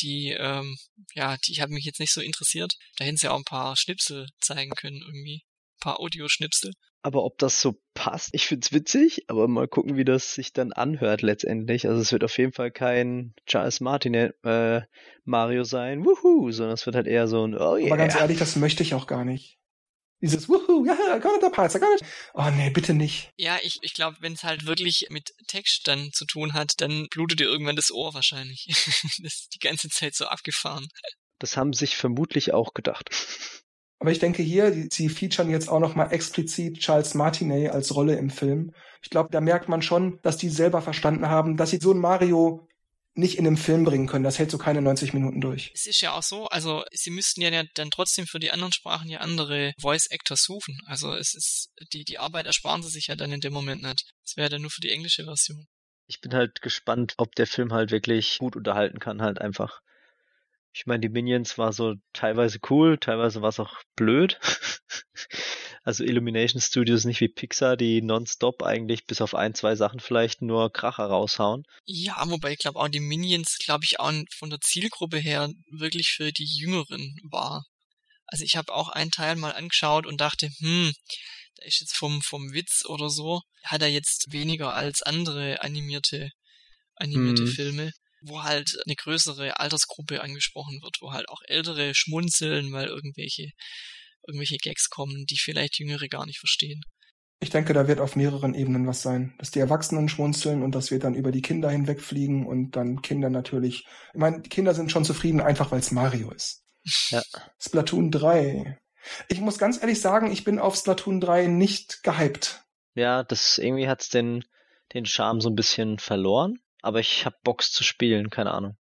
die, ähm, ja, die haben mich jetzt nicht so interessiert. Da hätten sie auch ein paar Schnipsel zeigen können irgendwie. Ein paar Audioschnipsel. Aber ob das so passt, ich find's witzig, aber mal gucken, wie das sich dann anhört letztendlich. Also es wird auf jeden Fall kein Charles Martinet äh, Mario sein, wuhu, sondern es wird halt eher so ein Oh yeah. Aber ganz ehrlich, das möchte ich auch gar nicht. Dieses Wuhu, ja, I got the parts, I got it. Oh nee, bitte nicht. Ja, ich, ich glaube, wenn es halt wirklich mit Text dann zu tun hat, dann blutet dir irgendwann das Ohr wahrscheinlich. das ist die ganze Zeit so abgefahren. Das haben sich vermutlich auch gedacht. Aber ich denke hier, die, sie featuren jetzt auch noch mal explizit Charles Martinet als Rolle im Film. Ich glaube, da merkt man schon, dass die selber verstanden haben, dass sie so ein Mario nicht in einem Film bringen können. Das hält so keine 90 Minuten durch. Es ist ja auch so, also sie müssten ja dann trotzdem für die anderen Sprachen ja andere Voice Actors suchen. Also es ist, die, die Arbeit ersparen sie sich ja dann in dem Moment nicht. Das wäre dann nur für die englische Version. Ich bin halt gespannt, ob der Film halt wirklich gut unterhalten kann, halt einfach. Ich meine, die Minions war so teilweise cool, teilweise war es auch blöd. also Illumination Studios nicht wie Pixar, die nonstop eigentlich bis auf ein, zwei Sachen vielleicht nur Kracher raushauen. Ja, wobei ich glaube auch die Minions, glaube ich, auch von der Zielgruppe her wirklich für die Jüngeren war. Also ich habe auch einen Teil mal angeschaut und dachte, hm, da ist jetzt vom, vom Witz oder so, hat er jetzt weniger als andere animierte, animierte hm. Filme wo halt eine größere Altersgruppe angesprochen wird, wo halt auch Ältere schmunzeln, weil irgendwelche, irgendwelche Gags kommen, die vielleicht Jüngere gar nicht verstehen. Ich denke, da wird auf mehreren Ebenen was sein. Dass die Erwachsenen schmunzeln und dass wir dann über die Kinder hinwegfliegen und dann Kinder natürlich. Ich meine, die Kinder sind schon zufrieden, einfach weil es Mario ist. Ja. Splatoon 3. Ich muss ganz ehrlich sagen, ich bin auf Splatoon 3 nicht gehypt. Ja, das irgendwie hat's den, den Charme so ein bisschen verloren aber ich hab Box zu spielen, keine Ahnung.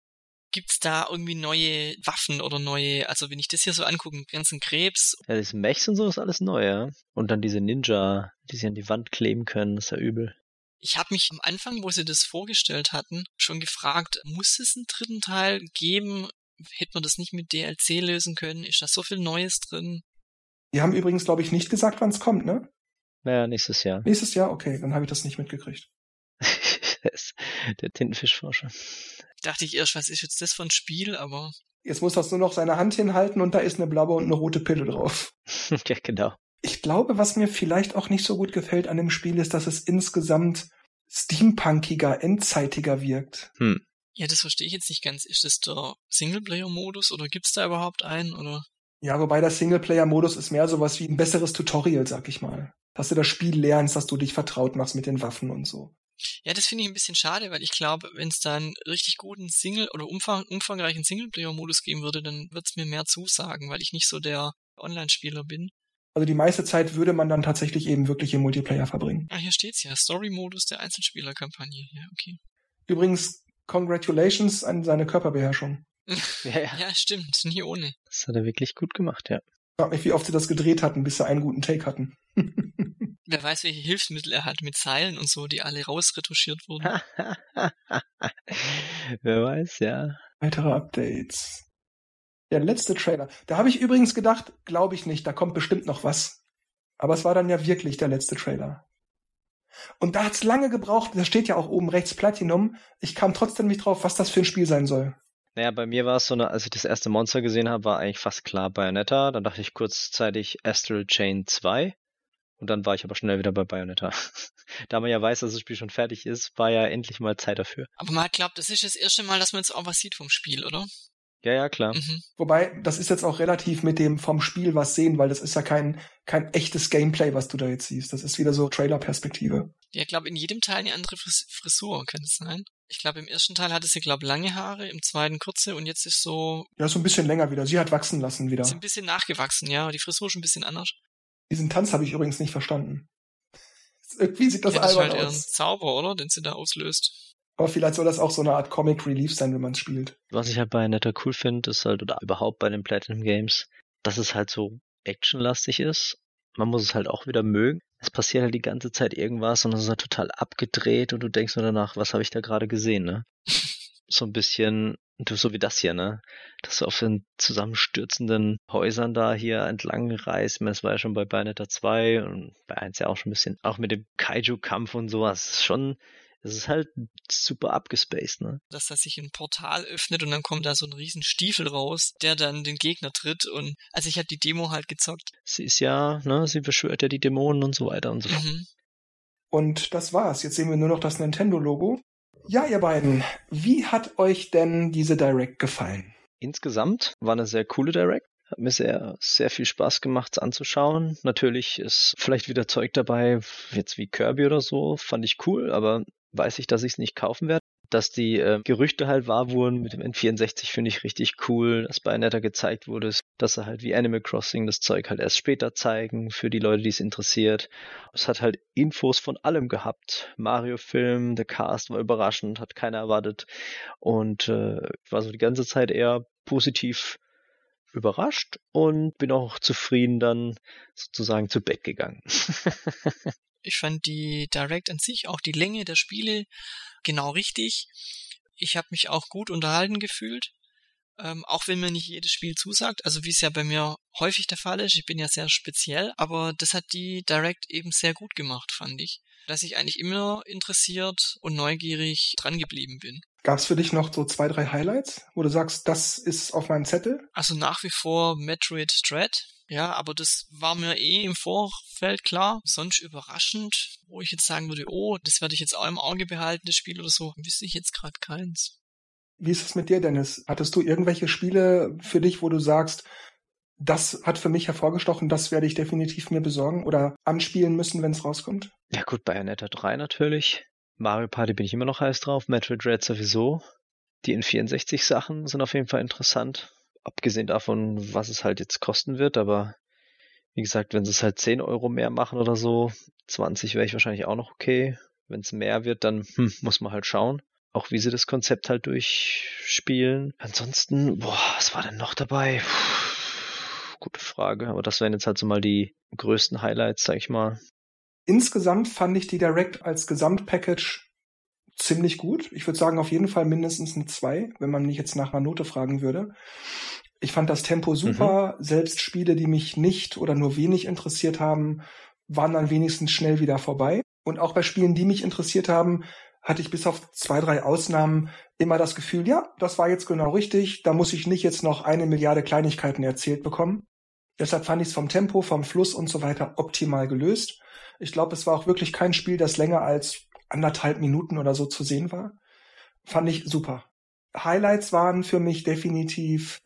Gibt's da irgendwie neue Waffen oder neue, also wenn ich das hier so angucke, ganzen Krebs. Ja, diese Mechs und so ist alles neu, ja. Und dann diese Ninja, die sie an die Wand kleben können, ist ja übel. Ich habe mich am Anfang, wo sie das vorgestellt hatten, schon gefragt, muss es einen dritten Teil geben? Hätte man das nicht mit DLC lösen können? Ist da so viel Neues drin? Die haben übrigens, glaube ich, nicht gesagt, wann es kommt, ne? Naja, nächstes Jahr. Nächstes Jahr? Okay, dann habe ich das nicht mitgekriegt. der Tintenfischforscher. Dachte ich erst, was ist jetzt das für ein Spiel, aber. Jetzt muss das nur noch seine Hand hinhalten und da ist eine blaue und eine rote Pille drauf. ja, genau. Ich glaube, was mir vielleicht auch nicht so gut gefällt an dem Spiel ist, dass es insgesamt steampunkiger, endzeitiger wirkt. Hm. Ja, das verstehe ich jetzt nicht ganz. Ist das der Singleplayer-Modus oder gibt's da überhaupt einen oder? Ja, wobei der Singleplayer-Modus ist mehr sowas wie ein besseres Tutorial, sag ich mal. Dass du das Spiel lernst, dass du dich vertraut machst mit den Waffen und so. Ja, das finde ich ein bisschen schade, weil ich glaube, wenn es da einen richtig guten Single- oder umfang, umfangreichen Singleplayer-Modus geben würde, dann wird es mir mehr zusagen, weil ich nicht so der Online-Spieler bin. Also die meiste Zeit würde man dann tatsächlich eben wirklich im Multiplayer verbringen. Ah, hier steht's ja. Story-Modus der Einzelspieler-Kampagne. Ja, okay. Übrigens, congratulations an seine Körperbeherrschung. ja, ja. ja, stimmt. Nie ohne. Das hat er wirklich gut gemacht, ja. Ich frag mich, wie oft sie das gedreht hatten, bis sie einen guten Take hatten. Wer weiß, welche Hilfsmittel er hat mit Seilen und so, die alle rausretuschiert wurden. Wer weiß, ja. Weitere Updates. Der letzte Trailer. Da habe ich übrigens gedacht, glaube ich nicht, da kommt bestimmt noch was. Aber es war dann ja wirklich der letzte Trailer. Und da hat's lange gebraucht, da steht ja auch oben rechts Platinum. Ich kam trotzdem nicht drauf, was das für ein Spiel sein soll. Naja, bei mir war es so, eine, als ich das erste Monster gesehen habe, war eigentlich fast klar Bayonetta. Dann dachte ich kurzzeitig Astral Chain 2. Und dann war ich aber schnell wieder bei Bayonetta. da man ja weiß, dass das Spiel schon fertig ist, war ja endlich mal Zeit dafür. Aber man glaubt, das ist das erste Mal, dass man jetzt auch was sieht vom Spiel, oder? Ja, ja, klar. Mhm. Wobei, das ist jetzt auch relativ mit dem vom Spiel was sehen, weil das ist ja kein, kein echtes Gameplay, was du da jetzt siehst. Das ist wieder so Trailer-Perspektive. Ja, ich glaube, in jedem Teil eine andere Frisur, kann es sein? Ich glaube, im ersten Teil hatte sie, glaube lange Haare, im zweiten kurze und jetzt ist so. Ja, so ein bisschen länger wieder. Sie hat wachsen lassen wieder. Ist ein bisschen nachgewachsen, ja. Die Frisur ist ein bisschen anders. Diesen Tanz habe ich übrigens nicht verstanden. Irgendwie sieht das ja, albern das ist halt aus. Ein Zauber, oder? Den sie da auslöst. Aber vielleicht soll das auch so eine Art Comic Relief sein, wenn man es spielt. Was ich halt bei Netter cool finde, ist halt, oder überhaupt bei den Platinum Games, dass es halt so actionlastig ist. Man muss es halt auch wieder mögen. Es passiert halt die ganze Zeit irgendwas und es ist halt total abgedreht und du denkst nur danach, was habe ich da gerade gesehen, ne? so ein bisschen so wie das hier, ne? Dass du auf den zusammenstürzenden Häusern da hier entlang reist. Das war ja schon bei Bayonetta 2 und bei 1 ja auch schon ein bisschen. Auch mit dem Kaiju-Kampf und sowas. Ist schon, es ist halt super abgespaced, ne? Dass da sich ein Portal öffnet und dann kommt da so ein riesen Stiefel raus, der dann den Gegner tritt und, also ich habe die Demo halt gezockt. Sie ist ja, ne, sie beschwört ja die Dämonen und so weiter und so fort. Mhm. Und das war's. Jetzt sehen wir nur noch das Nintendo-Logo. Ja, ihr beiden, wie hat euch denn diese Direct gefallen? Insgesamt war eine sehr coole Direct. Hat mir sehr, sehr viel Spaß gemacht anzuschauen. Natürlich ist vielleicht wieder Zeug dabei, jetzt wie Kirby oder so, fand ich cool, aber weiß ich, dass ich es nicht kaufen werde. Dass die äh, Gerüchte halt wahr wurden mit dem N64 finde ich richtig cool, dass Bayonetta gezeigt wurde, dass sie halt wie Animal Crossing das Zeug halt erst später zeigen für die Leute, die es interessiert. Es hat halt Infos von allem gehabt. Mario-Film, der Cast war überraschend, hat keiner erwartet und äh, war so die ganze Zeit eher positiv überrascht und bin auch zufrieden dann sozusagen zu Bett gegangen. ich fand die Direct an sich, auch die Länge der Spiele genau richtig. Ich habe mich auch gut unterhalten gefühlt. Ähm, auch wenn mir nicht jedes Spiel zusagt, also wie es ja bei mir häufig der Fall ist, ich bin ja sehr speziell, aber das hat die Direct eben sehr gut gemacht, fand ich. Dass ich eigentlich immer interessiert und neugierig dran geblieben bin. Gab es für dich noch so zwei, drei Highlights, wo du sagst, das ist auf meinem Zettel? Also nach wie vor Metroid Dread. Ja, aber das war mir eh im Vorfeld klar. Sonst überraschend, wo ich jetzt sagen würde, oh, das werde ich jetzt auch im Auge behalten, das Spiel oder so, wüsste ich jetzt gerade keins. Wie ist es mit dir, Dennis? Hattest du irgendwelche Spiele für dich, wo du sagst, das hat für mich hervorgestochen, das werde ich definitiv mir besorgen oder anspielen müssen, wenn es rauskommt? Ja gut, Bayonetta 3 natürlich. Mario Party bin ich immer noch heiß drauf, Metroid Dread sowieso. Die N64-Sachen sind auf jeden Fall interessant. Abgesehen davon, was es halt jetzt kosten wird, aber wie gesagt, wenn sie es halt 10 Euro mehr machen oder so, 20 wäre ich wahrscheinlich auch noch okay. Wenn es mehr wird, dann hm, muss man halt schauen. Auch wie sie das Konzept halt durchspielen. Ansonsten, boah, was war denn noch dabei? Puh, gute Frage, aber das wären jetzt halt so mal die größten Highlights, sag ich mal. Insgesamt fand ich die Direct als Gesamtpackage ziemlich gut. Ich würde sagen, auf jeden Fall mindestens eine 2, wenn man mich jetzt nach einer Note fragen würde. Ich fand das Tempo super. Mhm. Selbst Spiele, die mich nicht oder nur wenig interessiert haben, waren dann wenigstens schnell wieder vorbei. Und auch bei Spielen, die mich interessiert haben, hatte ich bis auf zwei, drei Ausnahmen immer das Gefühl, ja, das war jetzt genau richtig. Da muss ich nicht jetzt noch eine Milliarde Kleinigkeiten erzählt bekommen. Deshalb fand ich es vom Tempo, vom Fluss und so weiter optimal gelöst. Ich glaube, es war auch wirklich kein Spiel, das länger als anderthalb Minuten oder so zu sehen war. Fand ich super. Highlights waren für mich definitiv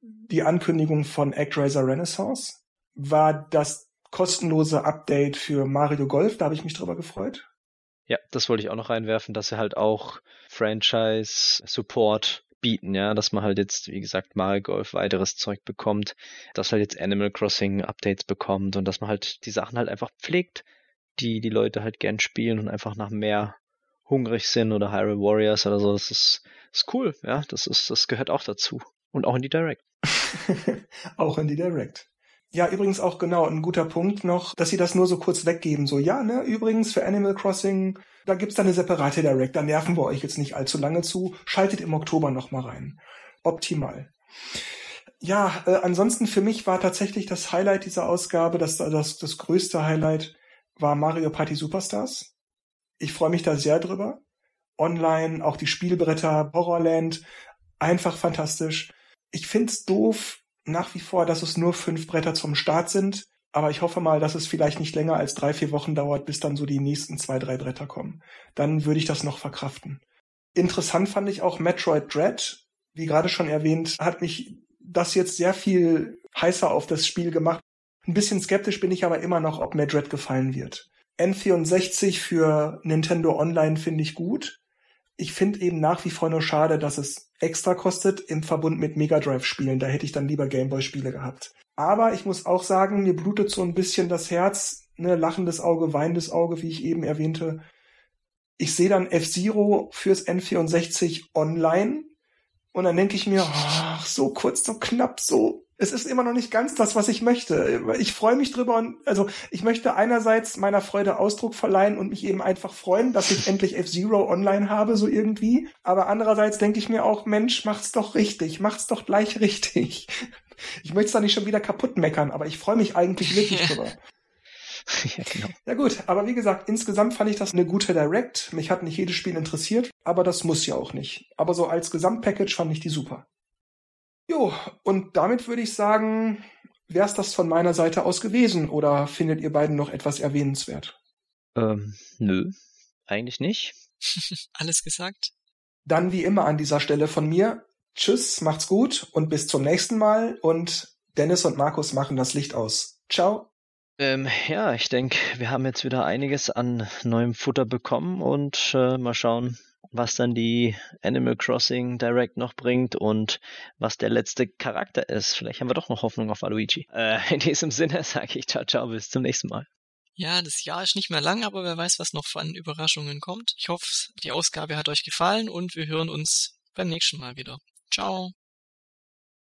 die Ankündigung von ActRaiser Renaissance. War das kostenlose Update für Mario Golf, da habe ich mich drüber gefreut. Ja, das wollte ich auch noch reinwerfen, dass er halt auch Franchise-Support bieten, ja, dass man halt jetzt, wie gesagt, Mario Golf weiteres Zeug bekommt, dass man halt jetzt Animal Crossing Updates bekommt und dass man halt die Sachen halt einfach pflegt, die die Leute halt gern spielen und einfach nach mehr hungrig sind oder Hyrule Warriors oder so. Das ist, ist cool, ja, das ist, das gehört auch dazu. Und auch in die Direct. auch in die Direct. Ja, übrigens auch genau ein guter Punkt noch, dass sie das nur so kurz weggeben. So, ja, ne, übrigens für Animal Crossing, da gibt's dann eine separate Direct, da nerven wir euch jetzt nicht allzu lange zu. Schaltet im Oktober nochmal rein. Optimal. Ja, äh, ansonsten für mich war tatsächlich das Highlight dieser Ausgabe, das, das, das größte Highlight war Mario Party Superstars. Ich freue mich da sehr drüber. Online, auch die Spielbretter, Horrorland, einfach fantastisch. Ich find's doof, nach wie vor, dass es nur fünf Bretter zum Start sind. Aber ich hoffe mal, dass es vielleicht nicht länger als drei, vier Wochen dauert, bis dann so die nächsten zwei, drei Bretter kommen. Dann würde ich das noch verkraften. Interessant fand ich auch Metroid Dread. Wie gerade schon erwähnt, hat mich das jetzt sehr viel heißer auf das Spiel gemacht. Ein bisschen skeptisch bin ich aber immer noch, ob Metroid gefallen wird. N64 für Nintendo Online finde ich gut. Ich finde eben nach wie vor nur schade, dass es extra kostet im Verbund mit Mega Drive Spielen. Da hätte ich dann lieber Gameboy Spiele gehabt. Aber ich muss auch sagen, mir blutet so ein bisschen das Herz, ne, lachendes Auge, weinendes Auge, wie ich eben erwähnte. Ich sehe dann F-Zero fürs N64 online und dann denke ich mir, ach, so kurz, so knapp, so es ist immer noch nicht ganz das, was ich möchte. Ich freue mich drüber und also ich möchte einerseits meiner Freude Ausdruck verleihen und mich eben einfach freuen, dass ich endlich F-Zero online habe, so irgendwie. Aber andererseits denke ich mir auch, Mensch, macht's doch richtig, macht's doch gleich richtig. Ich möchte es da nicht schon wieder kaputt meckern, aber ich freue mich eigentlich wirklich drüber. ja, genau. ja gut, aber wie gesagt, insgesamt fand ich das eine gute Direct. Mich hat nicht jedes Spiel interessiert, aber das muss ja auch nicht. Aber so als Gesamtpackage fand ich die super. Jo, und damit würde ich sagen, wäre es das von meiner Seite aus gewesen oder findet ihr beiden noch etwas erwähnenswert? Ähm, nö, eigentlich nicht. Alles gesagt. Dann wie immer an dieser Stelle von mir. Tschüss, macht's gut und bis zum nächsten Mal und Dennis und Markus machen das Licht aus. Ciao. Ähm, ja, ich denke, wir haben jetzt wieder einiges an neuem Futter bekommen und äh, mal schauen, was dann die Animal Crossing Direct noch bringt und was der letzte Charakter ist. Vielleicht haben wir doch noch Hoffnung auf Waluigi. Äh, in diesem Sinne sage ich ciao, ciao, bis zum nächsten Mal. Ja, das Jahr ist nicht mehr lang, aber wer weiß, was noch an Überraschungen kommt. Ich hoffe, die Ausgabe hat euch gefallen und wir hören uns beim nächsten Mal wieder. Ciao.